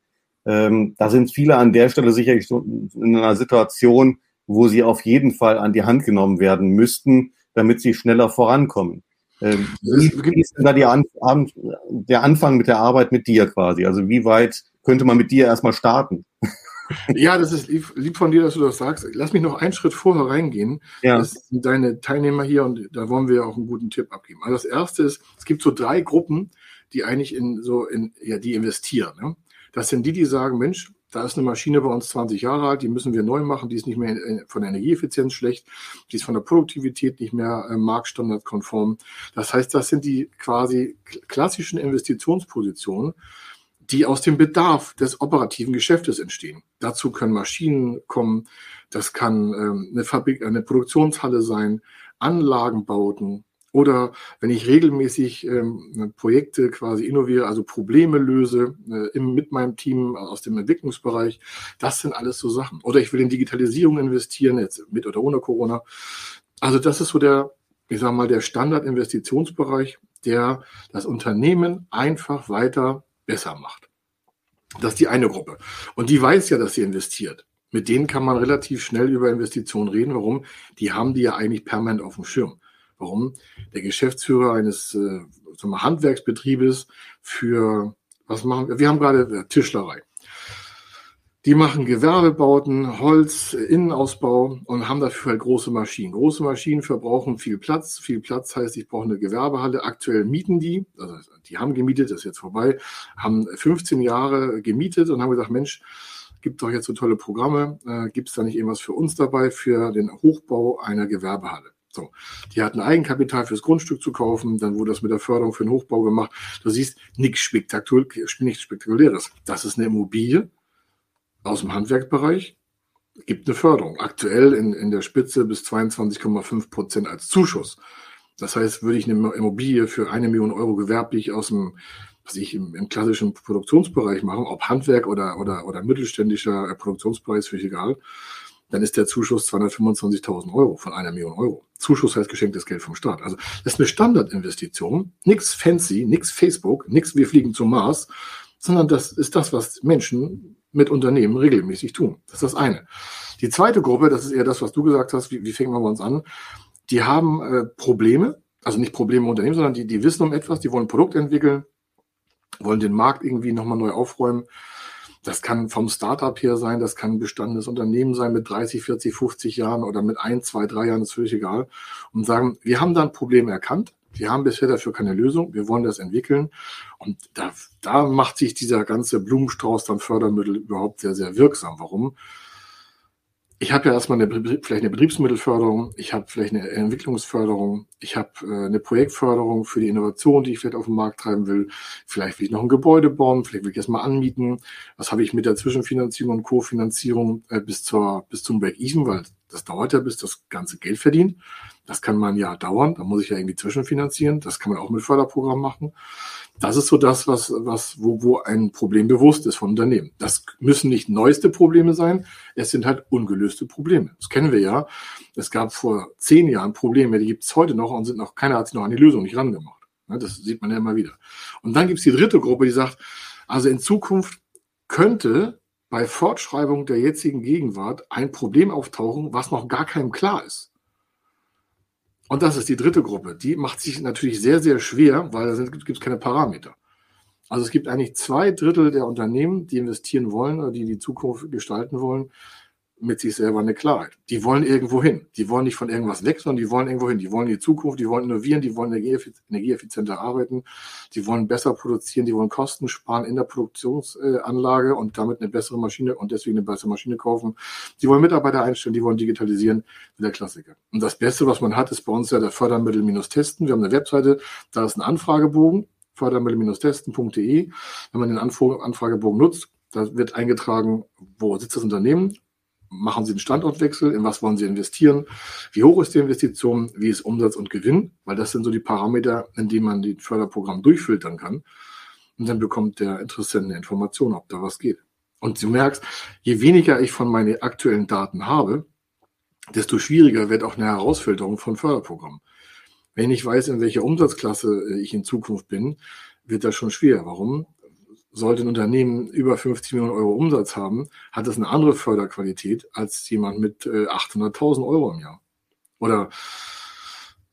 Ähm, da sind viele an der Stelle sicherlich in einer Situation, wo sie auf jeden Fall an die Hand genommen werden müssten, damit sie schneller vorankommen. Ähm, wie ist denn da die An An der Anfang mit der Arbeit mit dir quasi? Also wie weit könnte man mit dir erstmal starten? Ja, das ist lieb, lieb, von dir, dass du das sagst. Lass mich noch einen Schritt vorher reingehen. Ja. Das sind deine Teilnehmer hier und da wollen wir auch einen guten Tipp abgeben. Also das erste ist, es gibt so drei Gruppen, die eigentlich in so in, ja, die investieren. Ne? Das sind die, die sagen, Mensch, da ist eine Maschine bei uns 20 Jahre alt, die müssen wir neu machen, die ist nicht mehr von der Energieeffizienz schlecht, die ist von der Produktivität nicht mehr äh, marktstandardkonform. Das heißt, das sind die quasi klassischen Investitionspositionen, die aus dem Bedarf des operativen Geschäftes entstehen. Dazu können Maschinen kommen, das kann ähm, eine Fabrik, eine Produktionshalle sein, Anlagenbauten, oder wenn ich regelmäßig ähm, Projekte quasi innoviere, also Probleme löse äh, im, mit meinem Team aus dem Entwicklungsbereich, das sind alles so Sachen. Oder ich will in Digitalisierung investieren, jetzt mit oder ohne Corona. Also das ist so der, ich sage mal, der Standardinvestitionsbereich, der das Unternehmen einfach weiter besser macht. Das ist die eine Gruppe. Und die weiß ja, dass sie investiert. Mit denen kann man relativ schnell über Investitionen reden. Warum? Die haben die ja eigentlich permanent auf dem Schirm. Warum? Der Geschäftsführer eines äh, wir, Handwerksbetriebes für, was machen wir? Wir haben gerade äh, Tischlerei. Die machen Gewerbebauten, Holz, Innenausbau und haben dafür halt große Maschinen. Große Maschinen verbrauchen viel Platz. Viel Platz heißt, ich brauche eine Gewerbehalle. Aktuell mieten die, also die haben gemietet, das ist jetzt vorbei, haben 15 Jahre gemietet und haben gesagt, Mensch, gibt doch jetzt so tolle Programme. Äh, gibt es da nicht irgendwas für uns dabei für den Hochbau einer Gewerbehalle? So, die hatten Eigenkapital fürs Grundstück zu kaufen, dann wurde das mit der Förderung für den Hochbau gemacht. Du siehst, nichts Spektakul nichts Spektakuläres. Das ist eine Immobilie aus dem Handwerksbereich, gibt eine Förderung. Aktuell in, in der Spitze bis 22,5 Prozent als Zuschuss. Das heißt, würde ich eine Immobilie für eine Million Euro gewerblich aus dem, was ich im, im klassischen Produktionsbereich machen, ob Handwerk oder, oder, oder mittelständischer Produktionsbereich, ist völlig egal, dann ist der Zuschuss 225.000 Euro von einer Million Euro. Zuschuss heißt geschenktes Geld vom Staat. Also das ist eine Standardinvestition, nichts fancy, nichts Facebook, nichts wir fliegen zum Mars, sondern das ist das, was Menschen mit Unternehmen regelmäßig tun. Das ist das eine. Die zweite Gruppe, das ist eher das, was du gesagt hast, wie, wie fängt man bei uns an? Die haben äh, Probleme, also nicht Probleme im Unternehmen, sondern die, die wissen um etwas, die wollen ein Produkt entwickeln, wollen den Markt irgendwie nochmal neu aufräumen das kann vom Startup her sein, das kann ein bestandenes Unternehmen sein mit 30, 40, 50 Jahren oder mit ein, zwei, drei Jahren, ist völlig egal. Und sagen, wir haben da ein Problem erkannt. Wir haben bisher dafür keine Lösung. Wir wollen das entwickeln. Und da, da macht sich dieser ganze Blumenstrauß dann Fördermittel überhaupt sehr, sehr wirksam. Warum? Ich habe ja erstmal eine, vielleicht eine Betriebsmittelförderung, ich habe vielleicht eine Entwicklungsförderung, ich habe äh, eine Projektförderung für die Innovation, die ich vielleicht auf den Markt treiben will. Vielleicht will ich noch ein Gebäude bauen, vielleicht will ich erstmal anmieten. Was habe ich mit der Zwischenfinanzierung und Kofinanzierung äh, bis, zur, bis zum Break-Even, weil das dauert ja, bis das ganze Geld verdient. Das kann mal ein Jahr dauern, da muss ich ja irgendwie zwischenfinanzieren. Das kann man auch mit Förderprogramm machen. Das ist so das, was, was, wo, wo ein Problem bewusst ist von Unternehmen. Das müssen nicht neueste Probleme sein, es sind halt ungelöste Probleme. Das kennen wir ja. Es gab vor zehn Jahren Probleme, die gibt es heute noch und sind noch, keiner hat sich noch an die Lösung nicht rangemacht. Das sieht man ja immer wieder. Und dann gibt es die dritte Gruppe, die sagt, also in Zukunft könnte bei Fortschreibung der jetzigen Gegenwart ein Problem auftauchen, was noch gar keinem klar ist. Und das ist die dritte Gruppe. Die macht sich natürlich sehr, sehr schwer, weil da gibt es keine Parameter. Also es gibt eigentlich zwei Drittel der Unternehmen, die investieren wollen oder die die Zukunft gestalten wollen, mit sich selber eine Klarheit. Die wollen irgendwo hin. Die wollen nicht von irgendwas weg, sondern die wollen irgendwo hin. Die wollen die Zukunft, die wollen innovieren, die wollen energieeffizienter arbeiten, die wollen besser produzieren, die wollen Kosten sparen in der Produktionsanlage und damit eine bessere Maschine und deswegen eine bessere Maschine kaufen. Die wollen Mitarbeiter einstellen, die wollen digitalisieren, der Klassiker. Und das Beste, was man hat, ist bei uns ja der Fördermittel-Testen. Wir haben eine Webseite, da ist ein Anfragebogen, fördermittel-testen.de. Wenn man den Anfragebogen nutzt, da wird eingetragen, wo sitzt das Unternehmen, machen Sie einen Standortwechsel, in was wollen Sie investieren, wie hoch ist die Investition, wie ist Umsatz und Gewinn, weil das sind so die Parameter, in denen man die Förderprogramm durchfiltern kann. Und dann bekommt der Interessent eine Information, ob da was geht. Und du merkst, je weniger ich von meinen aktuellen Daten habe, desto schwieriger wird auch eine Herausfilterung von Förderprogrammen. Wenn ich weiß, in welcher Umsatzklasse ich in Zukunft bin, wird das schon schwer. Warum? Sollte ein Unternehmen über 50 Millionen Euro Umsatz haben, hat es eine andere Förderqualität als jemand mit 800.000 äh, Euro im Jahr. Oder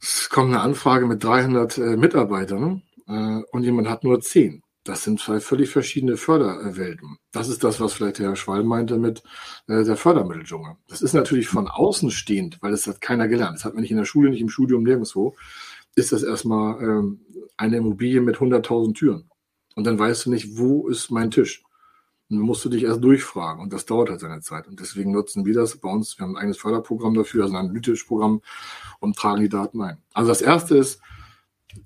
es kommt eine Anfrage mit 300 äh, Mitarbeitern äh, und jemand hat nur 10. Das sind zwei völlig verschiedene Förderwelten. Das ist das, was vielleicht der Herr Schwall meinte mit der Fördermitteldschungel. Das ist natürlich von außen stehend, weil das hat keiner gelernt. Das hat man nicht in der Schule, nicht im Studium, nirgendwo. Ist das erstmal ähm, eine Immobilie mit 100.000 Türen. Und dann weißt du nicht, wo ist mein Tisch. Und dann musst du dich erst durchfragen. Und das dauert halt seine Zeit. Und deswegen nutzen wir das bei uns. Wir haben ein eigenes Förderprogramm dafür, also ein analytisches Programm und tragen die Daten ein. Also das erste ist,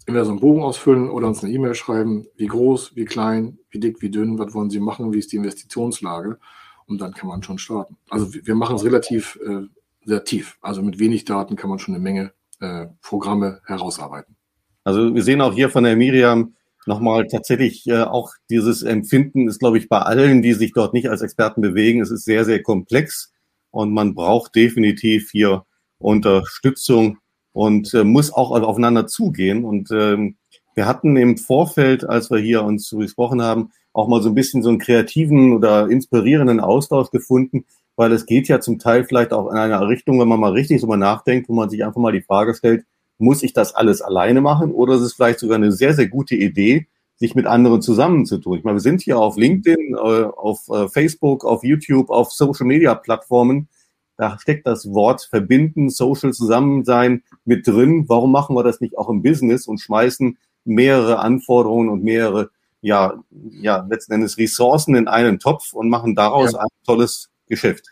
entweder so einen Bogen ausfüllen oder uns eine E-Mail schreiben, wie groß, wie klein, wie dick, wie dünn, was wollen Sie machen, wie ist die Investitionslage. Und dann kann man schon starten. Also wir machen es relativ äh, sehr tief. Also mit wenig Daten kann man schon eine Menge äh, Programme herausarbeiten. Also wir sehen auch hier von der Miriam, nochmal tatsächlich äh, auch dieses Empfinden ist, glaube ich, bei allen, die sich dort nicht als Experten bewegen. Es ist sehr, sehr komplex und man braucht definitiv hier Unterstützung und äh, muss auch aufeinander zugehen. Und ähm, wir hatten im Vorfeld, als wir hier uns gesprochen haben, auch mal so ein bisschen so einen kreativen oder inspirierenden Austausch gefunden, weil es geht ja zum Teil vielleicht auch in eine Richtung, wenn man mal richtig mal nachdenkt, wo man sich einfach mal die Frage stellt, muss ich das alles alleine machen oder ist es vielleicht sogar eine sehr, sehr gute Idee, sich mit anderen zusammenzutun? Ich meine, wir sind hier auf LinkedIn, äh, auf äh, Facebook, auf YouTube, auf Social Media Plattformen. Da steckt das Wort verbinden, Social Zusammensein mit drin. Warum machen wir das nicht auch im Business und schmeißen mehrere Anforderungen und mehrere, ja, ja, letzten Endes Ressourcen in einen Topf und machen daraus ja. ein tolles Geschäft?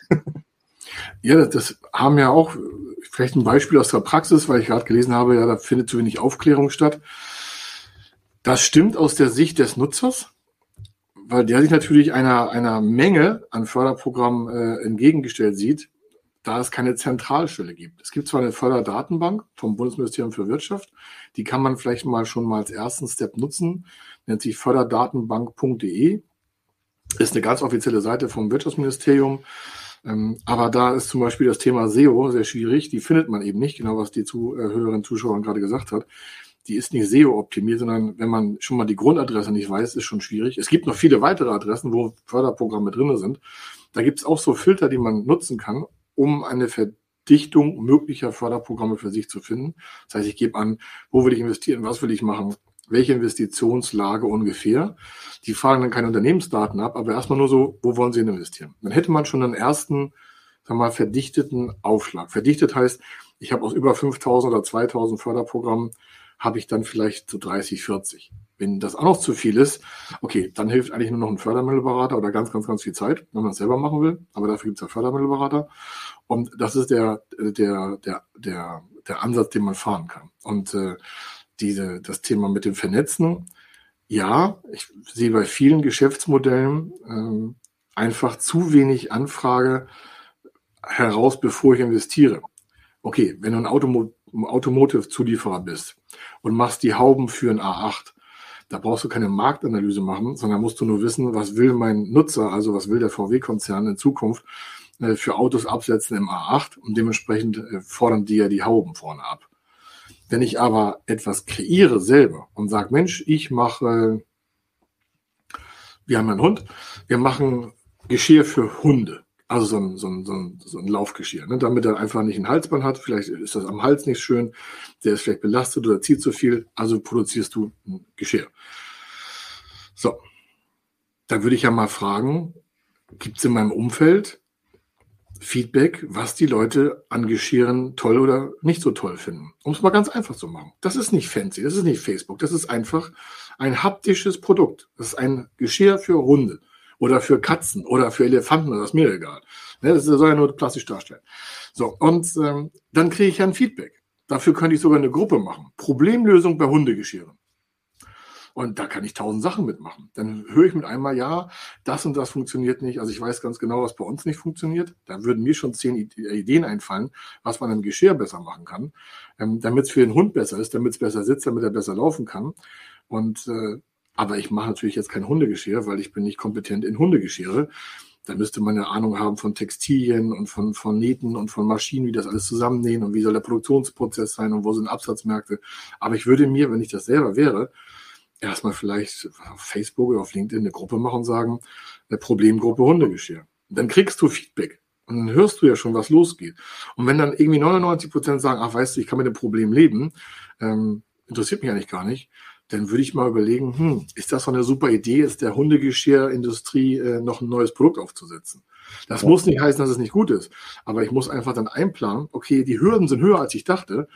Ja, das haben ja auch vielleicht ein Beispiel aus der Praxis, weil ich gerade gelesen habe, ja, da findet zu wenig Aufklärung statt. Das stimmt aus der Sicht des Nutzers, weil der sich natürlich einer, einer Menge an Förderprogrammen äh, entgegengestellt sieht, da es keine Zentralstelle gibt. Es gibt zwar eine Förderdatenbank vom Bundesministerium für Wirtschaft, die kann man vielleicht mal schon mal als ersten Step nutzen, nennt sich förderdatenbank.de, ist eine ganz offizielle Seite vom Wirtschaftsministerium. Ähm, aber da ist zum Beispiel das Thema SEO sehr schwierig. Die findet man eben nicht, genau was die Zuhörerinnen und Zuschauer gerade gesagt hat. Die ist nicht SEO-optimiert, sondern wenn man schon mal die Grundadresse nicht weiß, ist schon schwierig. Es gibt noch viele weitere Adressen, wo Förderprogramme drin sind. Da gibt es auch so Filter, die man nutzen kann, um eine Verdichtung möglicher Förderprogramme für sich zu finden. Das heißt, ich gebe an, wo will ich investieren, was will ich machen, welche Investitionslage ungefähr. Die fragen dann keine Unternehmensdaten ab, aber erstmal nur so, wo wollen Sie investieren? Dann hätte man schon einen ersten, sagen wir mal, verdichteten Aufschlag. Verdichtet heißt, ich habe aus über 5000 oder 2000 Förderprogrammen, habe ich dann vielleicht zu 30, 40. Wenn das auch noch zu viel ist, okay, dann hilft eigentlich nur noch ein Fördermittelberater oder ganz, ganz, ganz viel Zeit, wenn man es selber machen will. Aber dafür gibt es ja Fördermittelberater. Und das ist der, der, der, der, der Ansatz, den man fahren kann. Und äh, diese, das Thema mit dem Vernetzen, ja, ich sehe bei vielen Geschäftsmodellen ähm, einfach zu wenig Anfrage heraus, bevor ich investiere. Okay, wenn du ein Automo Automotive-Zulieferer bist und machst die Hauben für ein A8, da brauchst du keine Marktanalyse machen, sondern musst du nur wissen, was will mein Nutzer, also was will der VW-Konzern in Zukunft äh, für Autos absetzen im A8 und dementsprechend äh, fordern die ja die Hauben vorne ab. Wenn ich aber etwas kreiere selber und sage, Mensch, ich mache, wir haben einen Hund, wir machen Geschirr für Hunde. Also so ein, so ein, so ein, so ein Laufgeschirr, ne? damit er einfach nicht ein Halsband hat. Vielleicht ist das am Hals nicht schön, der ist vielleicht belastet oder zieht zu viel, also produzierst du ein Geschirr. So, dann würde ich ja mal fragen, gibt es in meinem Umfeld Feedback, was die Leute an Geschirren toll oder nicht so toll finden. Um es mal ganz einfach zu machen. Das ist nicht fancy, das ist nicht Facebook, das ist einfach ein haptisches Produkt. Das ist ein Geschirr für Hunde oder für Katzen oder für Elefanten, das ist mir egal. Ne, das soll ja nur plastisch darstellen. So, und ähm, dann kriege ich ja ein Feedback. Dafür könnte ich sogar eine Gruppe machen. Problemlösung bei Hundegeschirren. Und da kann ich tausend Sachen mitmachen. Dann höre ich mit einmal, ja, das und das funktioniert nicht. Also ich weiß ganz genau, was bei uns nicht funktioniert. Da würden mir schon zehn Ideen einfallen, was man im Geschirr besser machen kann, ähm, damit es für den Hund besser ist, damit es besser sitzt, damit er besser laufen kann. Und äh, aber ich mache natürlich jetzt kein Hundegeschirr, weil ich bin nicht kompetent in Hundegeschirre. Da müsste man eine Ahnung haben von Textilien und von, von Nähten und von Maschinen, wie das alles zusammennähen und wie soll der Produktionsprozess sein und wo sind Absatzmärkte. Aber ich würde mir, wenn ich das selber wäre, erstmal vielleicht auf Facebook oder auf LinkedIn eine Gruppe machen und sagen, eine Problemgruppe Hundegeschirr. dann kriegst du Feedback. Und dann hörst du ja schon, was losgeht. Und wenn dann irgendwie 99 Prozent sagen, ach, weißt du, ich kann mit dem Problem leben, ähm, interessiert mich eigentlich gar nicht, dann würde ich mal überlegen, hm, ist das so eine super Idee, ist der Hundegeschirrindustrie äh, noch ein neues Produkt aufzusetzen? Das ja. muss nicht heißen, dass es nicht gut ist, aber ich muss einfach dann einplanen, okay, die Hürden sind höher, als ich dachte.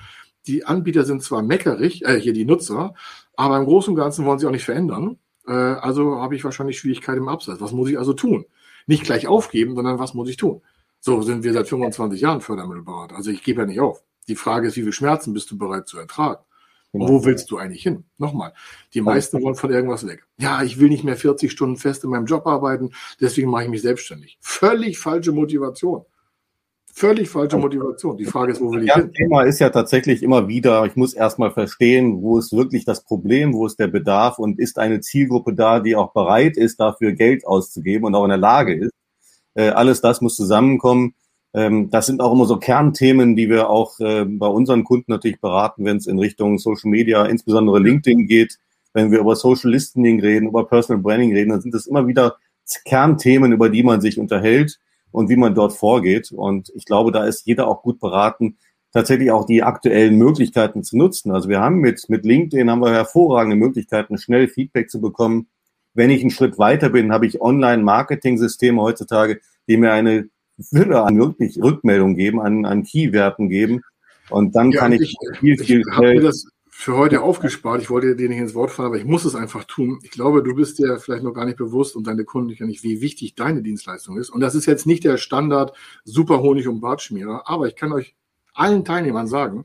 Die Anbieter sind zwar meckerig, äh, hier die Nutzer, aber im Großen und Ganzen wollen sie auch nicht verändern. Äh, also habe ich wahrscheinlich Schwierigkeiten im Absatz. Was muss ich also tun? Nicht gleich aufgeben, sondern was muss ich tun? So sind wir seit 25 Jahren Fördermittelberater. Also ich gebe ja nicht auf. Die Frage ist, wie viel Schmerzen bist du bereit zu ertragen? Und wo willst du eigentlich hin? Nochmal, die meisten wollen von irgendwas weg. Ja, ich will nicht mehr 40 Stunden fest in meinem Job arbeiten, deswegen mache ich mich selbstständig. Völlig falsche Motivation. Völlig falsche Motivation. Die Frage ist, wo will ich hin? Das Thema ist ja tatsächlich immer wieder, ich muss erstmal verstehen, wo ist wirklich das Problem, wo ist der Bedarf und ist eine Zielgruppe da, die auch bereit ist, dafür Geld auszugeben und auch in der Lage ist. Äh, alles das muss zusammenkommen. Ähm, das sind auch immer so Kernthemen, die wir auch äh, bei unseren Kunden natürlich beraten, wenn es in Richtung Social Media, insbesondere LinkedIn geht. Wenn wir über Social Listening reden, über Personal Branding reden, dann sind das immer wieder Kernthemen, über die man sich unterhält und wie man dort vorgeht. Und ich glaube, da ist jeder auch gut beraten, tatsächlich auch die aktuellen Möglichkeiten zu nutzen. Also wir haben mit, mit LinkedIn haben wir hervorragende Möglichkeiten, schnell Feedback zu bekommen. Wenn ich einen Schritt weiter bin, habe ich Online-Marketing-Systeme heutzutage, die mir eine Fülle an wirklich Rückmeldungen geben, an, an Keywerten geben. Und dann ja, kann ich, ich viel, viel ich für heute aufgespart. Ich wollte dir nicht ins Wort fallen, aber ich muss es einfach tun. Ich glaube, du bist dir vielleicht noch gar nicht bewusst und deine Kunden gar nicht, wie wichtig deine Dienstleistung ist. Und das ist jetzt nicht der Standard Super Honig und Bartschmierer, aber ich kann euch allen Teilnehmern sagen,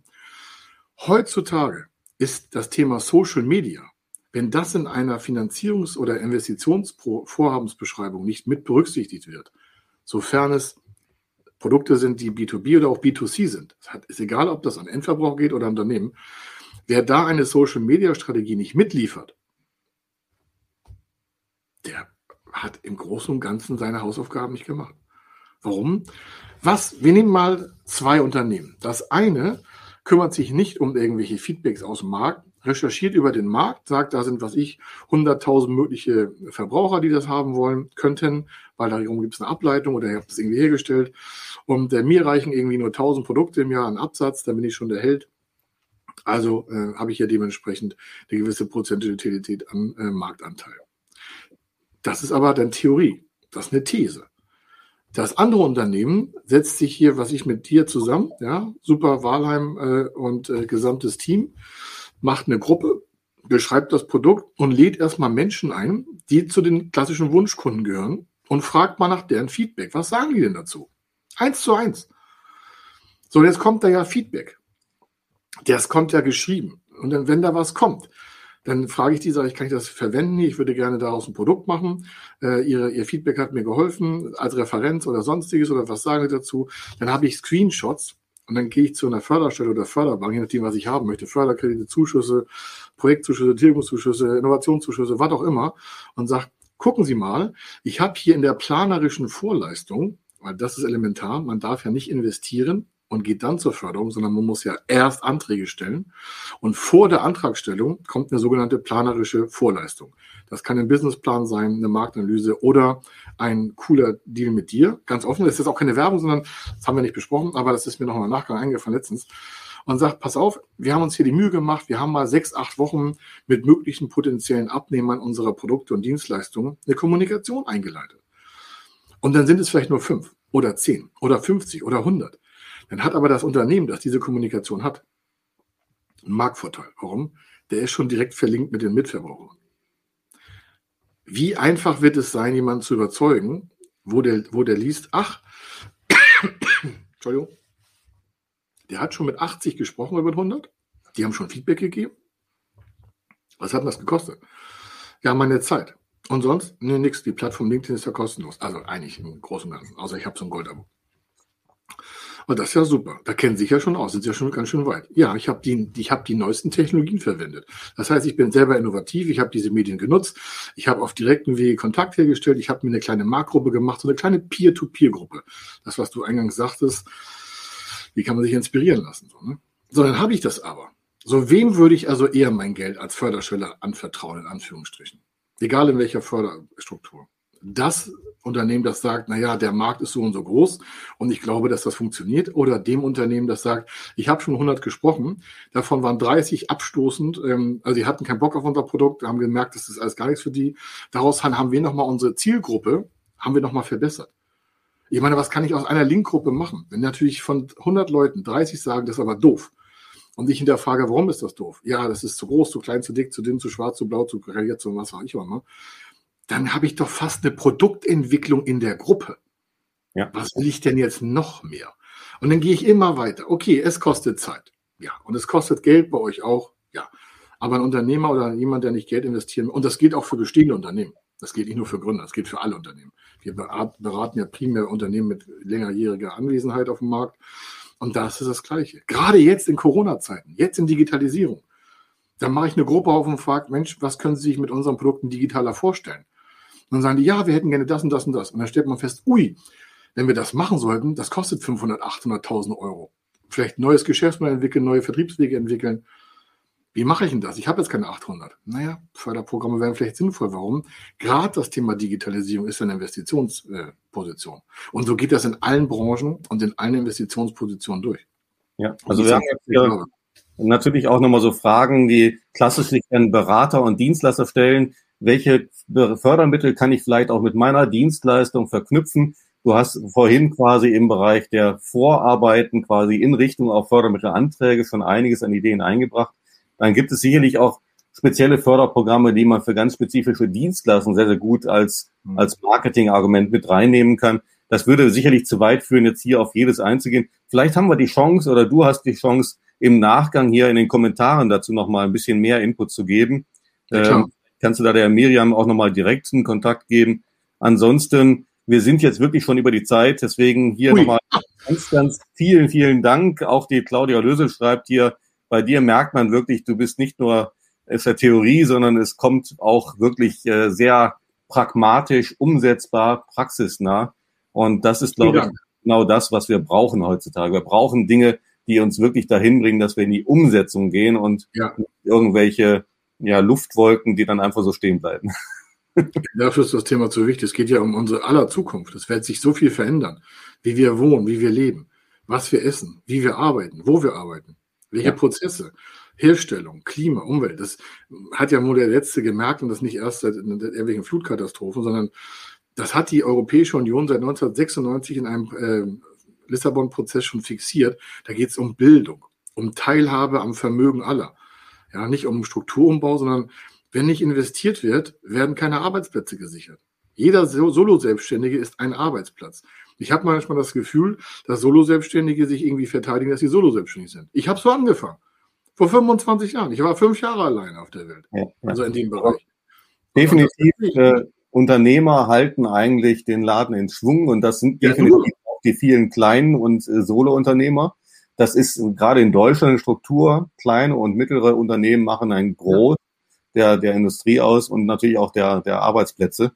heutzutage ist das Thema Social Media, wenn das in einer Finanzierungs- oder Investitionsvorhabensbeschreibung nicht mit berücksichtigt wird, sofern es Produkte sind, die B2B oder auch B2C sind, es ist egal, ob das an Endverbrauch geht oder an Unternehmen, wer da eine Social-Media-Strategie nicht mitliefert, der hat im Großen und Ganzen seine Hausaufgaben nicht gemacht. Warum? Was, wir nehmen mal zwei Unternehmen. Das eine kümmert sich nicht um irgendwelche Feedbacks aus dem Markt, recherchiert über den Markt, sagt, da sind, was ich, 100.000 mögliche Verbraucher, die das haben wollen, könnten, weil darum gibt es eine Ableitung oder ihr habt es irgendwie hergestellt. Und äh, mir reichen irgendwie nur 1.000 Produkte im Jahr an Absatz, dann bin ich schon der Held. Also äh, habe ich ja dementsprechend eine gewisse Prozentualität an äh, Marktanteil. Das ist aber dann Theorie. Das ist eine These. Das andere Unternehmen setzt sich hier, was ich mit dir zusammen, ja, Super Wahlheim äh, und äh, gesamtes Team, macht eine Gruppe, beschreibt das Produkt und lädt erstmal Menschen ein, die zu den klassischen Wunschkunden gehören und fragt mal nach deren Feedback. Was sagen die denn dazu? Eins zu eins. So, jetzt kommt da ja Feedback. Das kommt ja geschrieben. Und dann, wenn da was kommt, dann frage ich die, sage ich, kann ich das verwenden? Ich würde gerne daraus ein Produkt machen. Äh, ihre, ihr Feedback hat mir geholfen als Referenz oder sonstiges oder was sagen Sie dazu? Dann habe ich Screenshots und dann gehe ich zu einer Förderstelle oder Förderbank, je nachdem, was ich haben möchte. Förderkredite, Zuschüsse, Projektzuschüsse, Tilgungszuschüsse, Innovationszuschüsse, was auch immer und sage, gucken Sie mal, ich habe hier in der planerischen Vorleistung, weil das ist elementar, man darf ja nicht investieren, und geht dann zur Förderung, sondern man muss ja erst Anträge stellen. Und vor der Antragstellung kommt eine sogenannte planerische Vorleistung. Das kann ein Businessplan sein, eine Marktanalyse oder ein cooler Deal mit dir. Ganz offen, das ist jetzt auch keine Werbung, sondern das haben wir nicht besprochen, aber das ist mir noch im Nachgang eingefallen letztens. Und sagt, pass auf, wir haben uns hier die Mühe gemacht, wir haben mal sechs, acht Wochen mit möglichen potenziellen Abnehmern unserer Produkte und Dienstleistungen eine Kommunikation eingeleitet. Und dann sind es vielleicht nur fünf oder zehn oder 50 oder 100. Dann hat aber das Unternehmen, das diese Kommunikation hat, einen Marktvorteil. Warum? Der ist schon direkt verlinkt mit den Mitverbrauchern. Wie einfach wird es sein, jemanden zu überzeugen, wo der, wo der liest, ach, Entschuldigung, der hat schon mit 80 gesprochen über 100, die haben schon Feedback gegeben. Was hat denn das gekostet? Ja, meine Zeit. Und sonst? Nee, nix. Die Plattform LinkedIn ist ja kostenlos. Also eigentlich im Großen und Ganzen. Außer ich habe so ein Goldabo. Und das ist ja super. Da kennen Sie sich ja schon aus, sind Sie ja schon ganz schön weit. Ja, ich habe die, ich habe die neuesten Technologien verwendet. Das heißt, ich bin selber innovativ, ich habe diese Medien genutzt, ich habe auf direkten Wege Kontakt hergestellt, ich habe mir eine kleine Marktgruppe gemacht, so eine kleine Peer-to-Peer-Gruppe. Das, was du eingangs sagtest, wie kann man sich inspirieren lassen? So, ne? so dann habe ich das aber. So, wem würde ich also eher mein Geld als Förderschwelle anvertrauen, in Anführungsstrichen? Egal in welcher Förderstruktur das Unternehmen, das sagt, naja, der Markt ist so und so groß und ich glaube, dass das funktioniert, oder dem Unternehmen, das sagt, ich habe schon 100 gesprochen, davon waren 30 abstoßend, ähm, also die hatten keinen Bock auf unser Produkt, haben gemerkt, das ist alles gar nichts für die. Daraus haben wir nochmal unsere Zielgruppe, haben wir nochmal verbessert. Ich meine, was kann ich aus einer Linkgruppe machen? Wenn natürlich von 100 Leuten 30 sagen, das ist aber doof, und ich hinterfrage, warum ist das doof? Ja, das ist zu groß, zu klein, zu dick, zu dünn, zu schwarz, zu blau, zu kariert, zu was auch ich immer dann habe ich doch fast eine Produktentwicklung in der Gruppe. Ja. Was will ich denn jetzt noch mehr? Und dann gehe ich immer weiter. Okay, es kostet Zeit. Ja. Und es kostet Geld bei euch auch. Ja. Aber ein Unternehmer oder jemand, der nicht Geld investieren, und das gilt auch für bestehende Unternehmen. Das gilt nicht nur für Gründer, das gilt für alle Unternehmen. Wir beraten ja primär Unternehmen mit längerjähriger Anwesenheit auf dem Markt. Und das ist das Gleiche. Gerade jetzt in Corona-Zeiten, jetzt in Digitalisierung. Dann mache ich eine Gruppe auf und frage, Mensch, was können Sie sich mit unseren Produkten digitaler vorstellen? Und dann sagen die, ja, wir hätten gerne das und das und das. Und dann stellt man fest, ui, wenn wir das machen sollten, das kostet 500, 800.000 Euro. Vielleicht neues Geschäftsmodell entwickeln, neue Vertriebswege entwickeln. Wie mache ich denn das? Ich habe jetzt keine 800. Naja, Förderprogramme wären vielleicht sinnvoll. Warum? Gerade das Thema Digitalisierung ist eine Investitionsposition. Und so geht das in allen Branchen und in allen Investitionspositionen durch. Ja, also wir haben jetzt hier natürlich auch nochmal so Fragen, die klassisch sich an Berater und Dienstleister stellen welche Fördermittel kann ich vielleicht auch mit meiner Dienstleistung verknüpfen. Du hast vorhin quasi im Bereich der Vorarbeiten quasi in Richtung auf Fördermittelanträge schon einiges an Ideen eingebracht. Dann gibt es sicherlich auch spezielle Förderprogramme, die man für ganz spezifische Dienstleistungen sehr, sehr gut als, mhm. als Marketingargument mit reinnehmen kann. Das würde sicherlich zu weit führen, jetzt hier auf jedes einzugehen. Vielleicht haben wir die Chance oder du hast die Chance, im Nachgang hier in den Kommentaren dazu nochmal ein bisschen mehr Input zu geben. Ja, ähm, kannst du da der Miriam auch nochmal direkt einen Kontakt geben. Ansonsten, wir sind jetzt wirklich schon über die Zeit, deswegen hier nochmal ganz, ganz vielen, vielen Dank. Auch die Claudia Lösel schreibt hier, bei dir merkt man wirklich, du bist nicht nur ist der Theorie, sondern es kommt auch wirklich äh, sehr pragmatisch, umsetzbar, praxisnah. Und das ist, glaube ich, genau das, was wir brauchen heutzutage. Wir brauchen Dinge, die uns wirklich dahin bringen, dass wir in die Umsetzung gehen und ja. irgendwelche ja, Luftwolken, die dann einfach so stehen bleiben. Dafür ist das Thema zu wichtig. Es geht ja um unsere aller Zukunft. Es wird sich so viel verändern, wie wir wohnen, wie wir leben, was wir essen, wie wir arbeiten, wo wir arbeiten, welche ja. Prozesse, Herstellung, Klima, Umwelt. Das hat ja nur der Letzte gemerkt und das nicht erst seit irgendwelchen Flutkatastrophen, sondern das hat die Europäische Union seit 1996 in einem äh, Lissabon-Prozess schon fixiert. Da geht es um Bildung, um Teilhabe am Vermögen aller. Ja, nicht um Strukturumbau, sondern wenn nicht investiert wird, werden keine Arbeitsplätze gesichert. Jeder Solo-Selbstständige ist ein Arbeitsplatz. Ich habe manchmal das Gefühl, dass Solo-Selbstständige sich irgendwie verteidigen, dass sie Solo-Selbstständig sind. Ich habe so angefangen. Vor 25 Jahren. Ich war fünf Jahre allein auf der Welt. Ja, also in dem Bereich. Definitiv. Äh, Unternehmer halten eigentlich den Laden in Schwung und das sind definitiv auch die vielen kleinen und äh, Solo-Unternehmer. Das ist gerade in Deutschland eine Struktur. Kleine und mittlere Unternehmen machen einen Groß der, der Industrie aus und natürlich auch der, der Arbeitsplätze.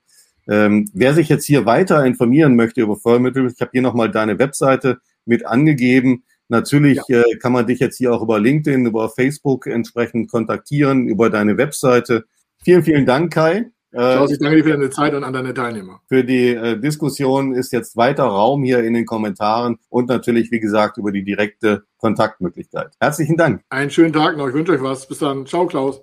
Ähm, wer sich jetzt hier weiter informieren möchte über Fördermittel, ich habe hier nochmal deine Webseite mit angegeben. Natürlich ja. äh, kann man dich jetzt hier auch über LinkedIn, über Facebook entsprechend kontaktieren, über deine Webseite. Vielen, vielen Dank, Kai. Klaus, ich danke dir für deine Zeit und an deine Teilnehmer. Für die äh, Diskussion ist jetzt weiter Raum hier in den Kommentaren und natürlich, wie gesagt, über die direkte Kontaktmöglichkeit. Herzlichen Dank. Einen schönen Tag noch. Ich wünsche euch was. Bis dann. Ciao, Klaus.